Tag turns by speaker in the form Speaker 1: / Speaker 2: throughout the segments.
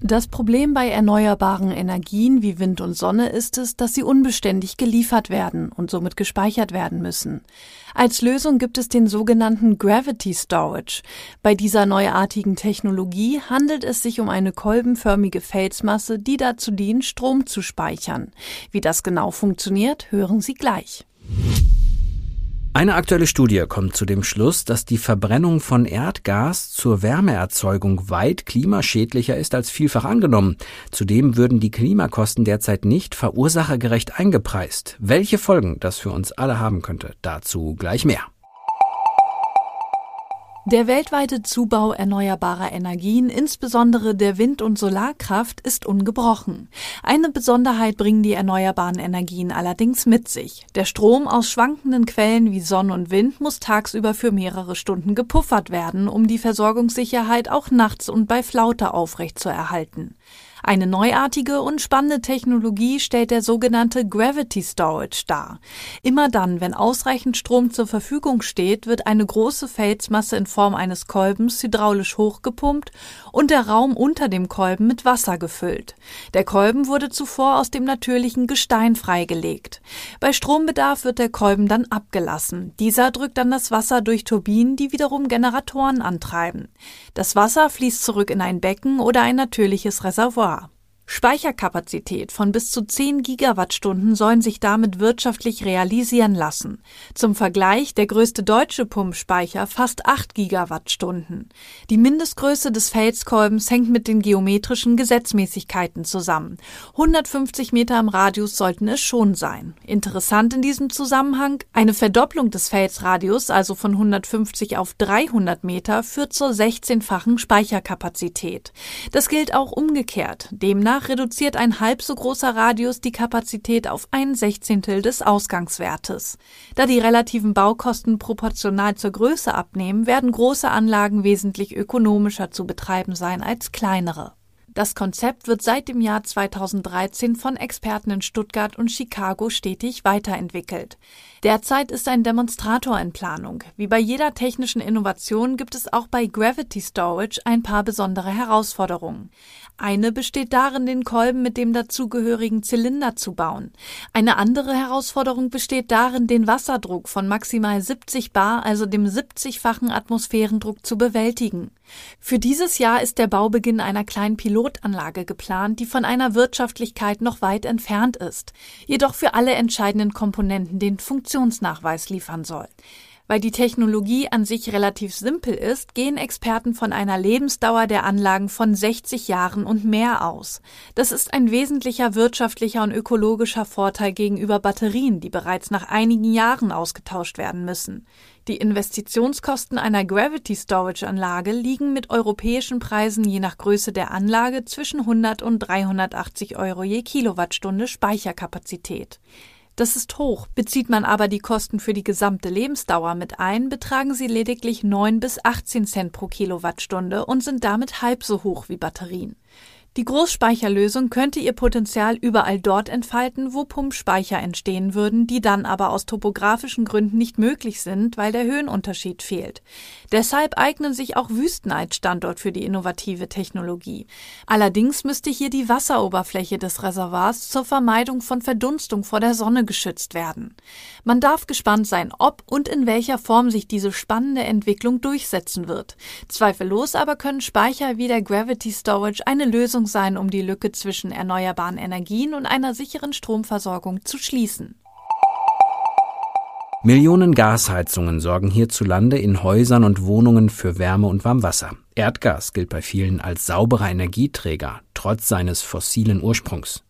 Speaker 1: Das Problem bei erneuerbaren Energien wie Wind und Sonne ist es, dass sie unbeständig geliefert werden und somit gespeichert werden müssen. Als Lösung gibt es den sogenannten Gravity Storage. Bei dieser neuartigen Technologie handelt es sich um eine kolbenförmige Felsmasse, die dazu dient, Strom zu speichern. Wie das genau funktioniert, hören Sie gleich.
Speaker 2: Eine aktuelle Studie kommt zu dem Schluss, dass die Verbrennung von Erdgas zur Wärmeerzeugung weit klimaschädlicher ist als vielfach angenommen. Zudem würden die Klimakosten derzeit nicht verursachergerecht eingepreist. Welche Folgen das für uns alle haben könnte, dazu gleich mehr.
Speaker 1: Der weltweite Zubau erneuerbarer Energien, insbesondere der Wind- und Solarkraft, ist ungebrochen. Eine Besonderheit bringen die erneuerbaren Energien allerdings mit sich. Der Strom aus schwankenden Quellen wie Sonne und Wind muss tagsüber für mehrere Stunden gepuffert werden, um die Versorgungssicherheit auch nachts und bei Flaute aufrechtzuerhalten. Eine neuartige und spannende Technologie stellt der sogenannte Gravity Storage dar. Immer dann, wenn ausreichend Strom zur Verfügung steht, wird eine große Felsmasse in Form eines Kolbens hydraulisch hochgepumpt und der Raum unter dem Kolben mit Wasser gefüllt. Der Kolben wurde zuvor aus dem natürlichen Gestein freigelegt. Bei Strombedarf wird der Kolben dann abgelassen. Dieser drückt dann das Wasser durch Turbinen, die wiederum Generatoren antreiben. Das Wasser fließt zurück in ein Becken oder ein natürliches Reservoir. Speicherkapazität von bis zu 10 Gigawattstunden sollen sich damit wirtschaftlich realisieren lassen. Zum Vergleich, der größte deutsche Pumpspeicher fast 8 Gigawattstunden. Die Mindestgröße des Felskolbens hängt mit den geometrischen Gesetzmäßigkeiten zusammen. 150 Meter im Radius sollten es schon sein. Interessant in diesem Zusammenhang, eine Verdopplung des Felsradius, also von 150 auf 300 Meter, führt zur 16-fachen Speicherkapazität. Das gilt auch umgekehrt. Demnach Demnach reduziert ein halb so großer Radius die Kapazität auf ein Sechzehntel des Ausgangswertes. Da die relativen Baukosten proportional zur Größe abnehmen, werden große Anlagen wesentlich ökonomischer zu betreiben sein als kleinere. Das Konzept wird seit dem Jahr 2013 von Experten in Stuttgart und Chicago stetig weiterentwickelt. Derzeit ist ein Demonstrator in Planung. Wie bei jeder technischen Innovation gibt es auch bei Gravity Storage ein paar besondere Herausforderungen. Eine besteht darin, den Kolben mit dem dazugehörigen Zylinder zu bauen. Eine andere Herausforderung besteht darin, den Wasserdruck von maximal 70 bar, also dem 70-fachen Atmosphärendruck, zu bewältigen. Für dieses Jahr ist der Baubeginn einer kleinen Pilotanlage geplant, die von einer Wirtschaftlichkeit noch weit entfernt ist, jedoch für alle entscheidenden Komponenten den Funktionsnachweis liefern soll. Weil die Technologie an sich relativ simpel ist, gehen Experten von einer Lebensdauer der Anlagen von 60 Jahren und mehr aus. Das ist ein wesentlicher wirtschaftlicher und ökologischer Vorteil gegenüber Batterien, die bereits nach einigen Jahren ausgetauscht werden müssen. Die Investitionskosten einer Gravity Storage Anlage liegen mit europäischen Preisen je nach Größe der Anlage zwischen 100 und 380 Euro je Kilowattstunde Speicherkapazität. Das ist hoch. Bezieht man aber die Kosten für die gesamte Lebensdauer mit ein, betragen sie lediglich 9 bis 18 Cent pro Kilowattstunde und sind damit halb so hoch wie Batterien. Die Großspeicherlösung könnte ihr Potenzial überall dort entfalten, wo Pumpspeicher entstehen würden, die dann aber aus topografischen Gründen nicht möglich sind, weil der Höhenunterschied fehlt. Deshalb eignen sich auch Wüsten als Standort für die innovative Technologie. Allerdings müsste hier die Wasseroberfläche des Reservoirs zur Vermeidung von Verdunstung vor der Sonne geschützt werden. Man darf gespannt sein, ob und in welcher Form sich diese spannende Entwicklung durchsetzen wird. Zweifellos aber können Speicher wie der Gravity Storage eine Lösung Lösung sein, um die Lücke zwischen erneuerbaren Energien und einer sicheren Stromversorgung zu schließen.
Speaker 2: Millionen Gasheizungen sorgen hierzulande in Häusern und Wohnungen für Wärme und Warmwasser. Erdgas gilt bei vielen als sauberer Energieträger, trotz seines fossilen Ursprungs.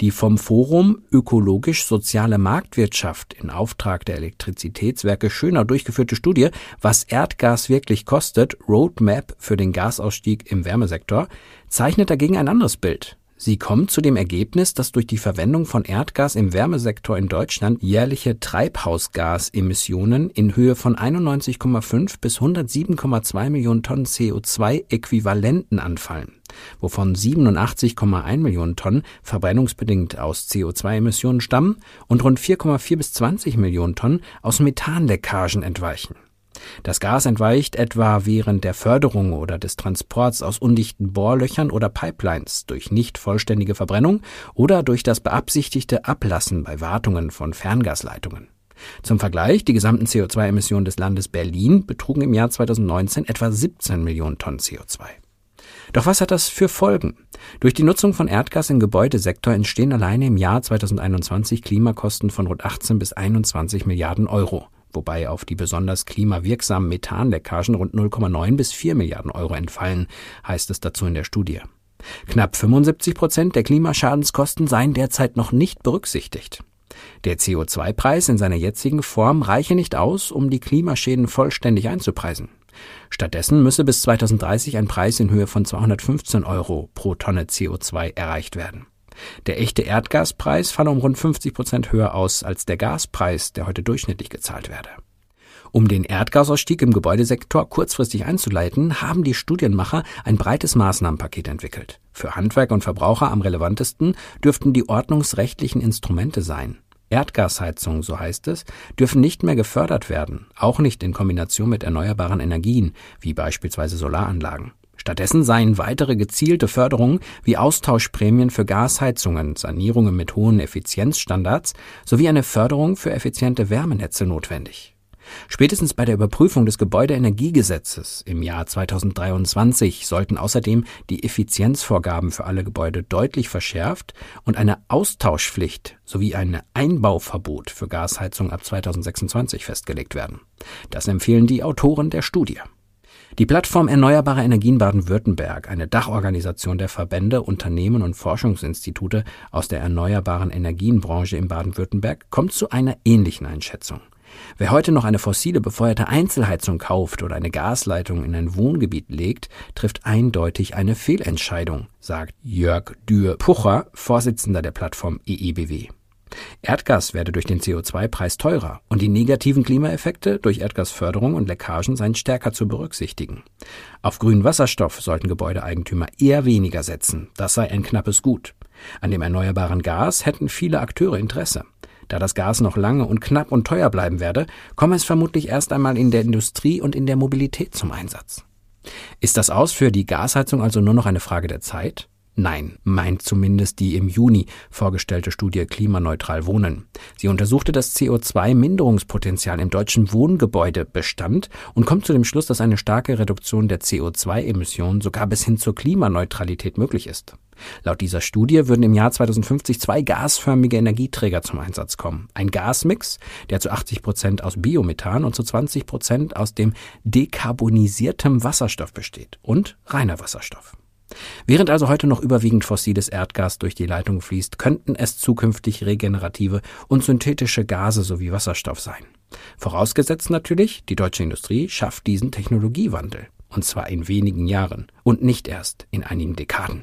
Speaker 2: Die vom Forum Ökologisch-Soziale Marktwirtschaft in Auftrag der Elektrizitätswerke Schönau durchgeführte Studie, was Erdgas wirklich kostet, Roadmap für den Gasausstieg im Wärmesektor, zeichnet dagegen ein anderes Bild. Sie kommt zu dem Ergebnis, dass durch die Verwendung von Erdgas im Wärmesektor in Deutschland jährliche Treibhausgasemissionen in Höhe von 91,5 bis 107,2 Millionen Tonnen CO2-Äquivalenten anfallen, wovon 87,1 Millionen Tonnen verbrennungsbedingt aus CO2-Emissionen stammen und rund 4,4 bis 20 Millionen Tonnen aus Methanleckagen entweichen. Das Gas entweicht etwa während der Förderung oder des Transports aus undichten Bohrlöchern oder Pipelines durch nicht vollständige Verbrennung oder durch das beabsichtigte Ablassen bei Wartungen von Ferngasleitungen. Zum Vergleich, die gesamten CO2-Emissionen des Landes Berlin betrugen im Jahr 2019 etwa 17 Millionen Tonnen CO2. Doch was hat das für Folgen? Durch die Nutzung von Erdgas im Gebäudesektor entstehen alleine im Jahr 2021 Klimakosten von rund 18 bis 21 Milliarden Euro wobei auf die besonders klimawirksamen Methanleckagen rund 0,9 bis 4 Milliarden Euro entfallen, heißt es dazu in der Studie. Knapp 75 Prozent der Klimaschadenskosten seien derzeit noch nicht berücksichtigt. Der CO2-Preis in seiner jetzigen Form reiche nicht aus, um die Klimaschäden vollständig einzupreisen. Stattdessen müsse bis 2030 ein Preis in Höhe von 215 Euro pro Tonne CO2 erreicht werden. Der echte Erdgaspreis falle um rund 50 Prozent höher aus als der Gaspreis, der heute durchschnittlich gezahlt werde. Um den Erdgasausstieg im Gebäudesektor kurzfristig einzuleiten, haben die Studienmacher ein breites Maßnahmenpaket entwickelt. Für Handwerk und Verbraucher am relevantesten dürften die ordnungsrechtlichen Instrumente sein. Erdgasheizungen, so heißt es, dürfen nicht mehr gefördert werden, auch nicht in Kombination mit erneuerbaren Energien, wie beispielsweise Solaranlagen. Stattdessen seien weitere gezielte Förderungen wie Austauschprämien für Gasheizungen, Sanierungen mit hohen Effizienzstandards sowie eine Förderung für effiziente Wärmenetze notwendig. Spätestens bei der Überprüfung des Gebäudeenergiegesetzes im Jahr 2023 sollten außerdem die Effizienzvorgaben für alle Gebäude deutlich verschärft und eine Austauschpflicht sowie ein Einbauverbot für Gasheizung ab 2026 festgelegt werden. Das empfehlen die Autoren der Studie. Die Plattform Erneuerbare Energien Baden-Württemberg, eine Dachorganisation der Verbände, Unternehmen und Forschungsinstitute aus der erneuerbaren Energienbranche in Baden-Württemberg, kommt zu einer ähnlichen Einschätzung. Wer heute noch eine fossile befeuerte Einzelheizung kauft oder eine Gasleitung in ein Wohngebiet legt, trifft eindeutig eine Fehlentscheidung, sagt Jörg Dürr-Pucher, Vorsitzender der Plattform EEBW. Erdgas werde durch den CO2-Preis teurer und die negativen Klimaeffekte durch Erdgasförderung und Leckagen seien stärker zu berücksichtigen. Auf grünen Wasserstoff sollten Gebäudeeigentümer eher weniger setzen, das sei ein knappes Gut. An dem erneuerbaren Gas hätten viele Akteure Interesse. Da das Gas noch lange und knapp und teuer bleiben werde, komme es vermutlich erst einmal in der Industrie und in der Mobilität zum Einsatz. Ist das Aus für die Gasheizung also nur noch eine Frage der Zeit? Nein, meint zumindest die im Juni vorgestellte Studie Klimaneutral Wohnen. Sie untersuchte das CO2-Minderungspotenzial im deutschen Wohngebäudebestand und kommt zu dem Schluss, dass eine starke Reduktion der CO2-Emissionen sogar bis hin zur Klimaneutralität möglich ist. Laut dieser Studie würden im Jahr 2050 zwei gasförmige Energieträger zum Einsatz kommen. Ein Gasmix, der zu 80 Prozent aus Biomethan und zu 20 Prozent aus dem dekarbonisiertem Wasserstoff besteht und reiner Wasserstoff. Während also heute noch überwiegend fossiles Erdgas durch die Leitung fließt, könnten es zukünftig regenerative und synthetische Gase sowie Wasserstoff sein. Vorausgesetzt natürlich, die deutsche Industrie schafft diesen Technologiewandel. Und zwar in wenigen Jahren und nicht erst in einigen Dekaden.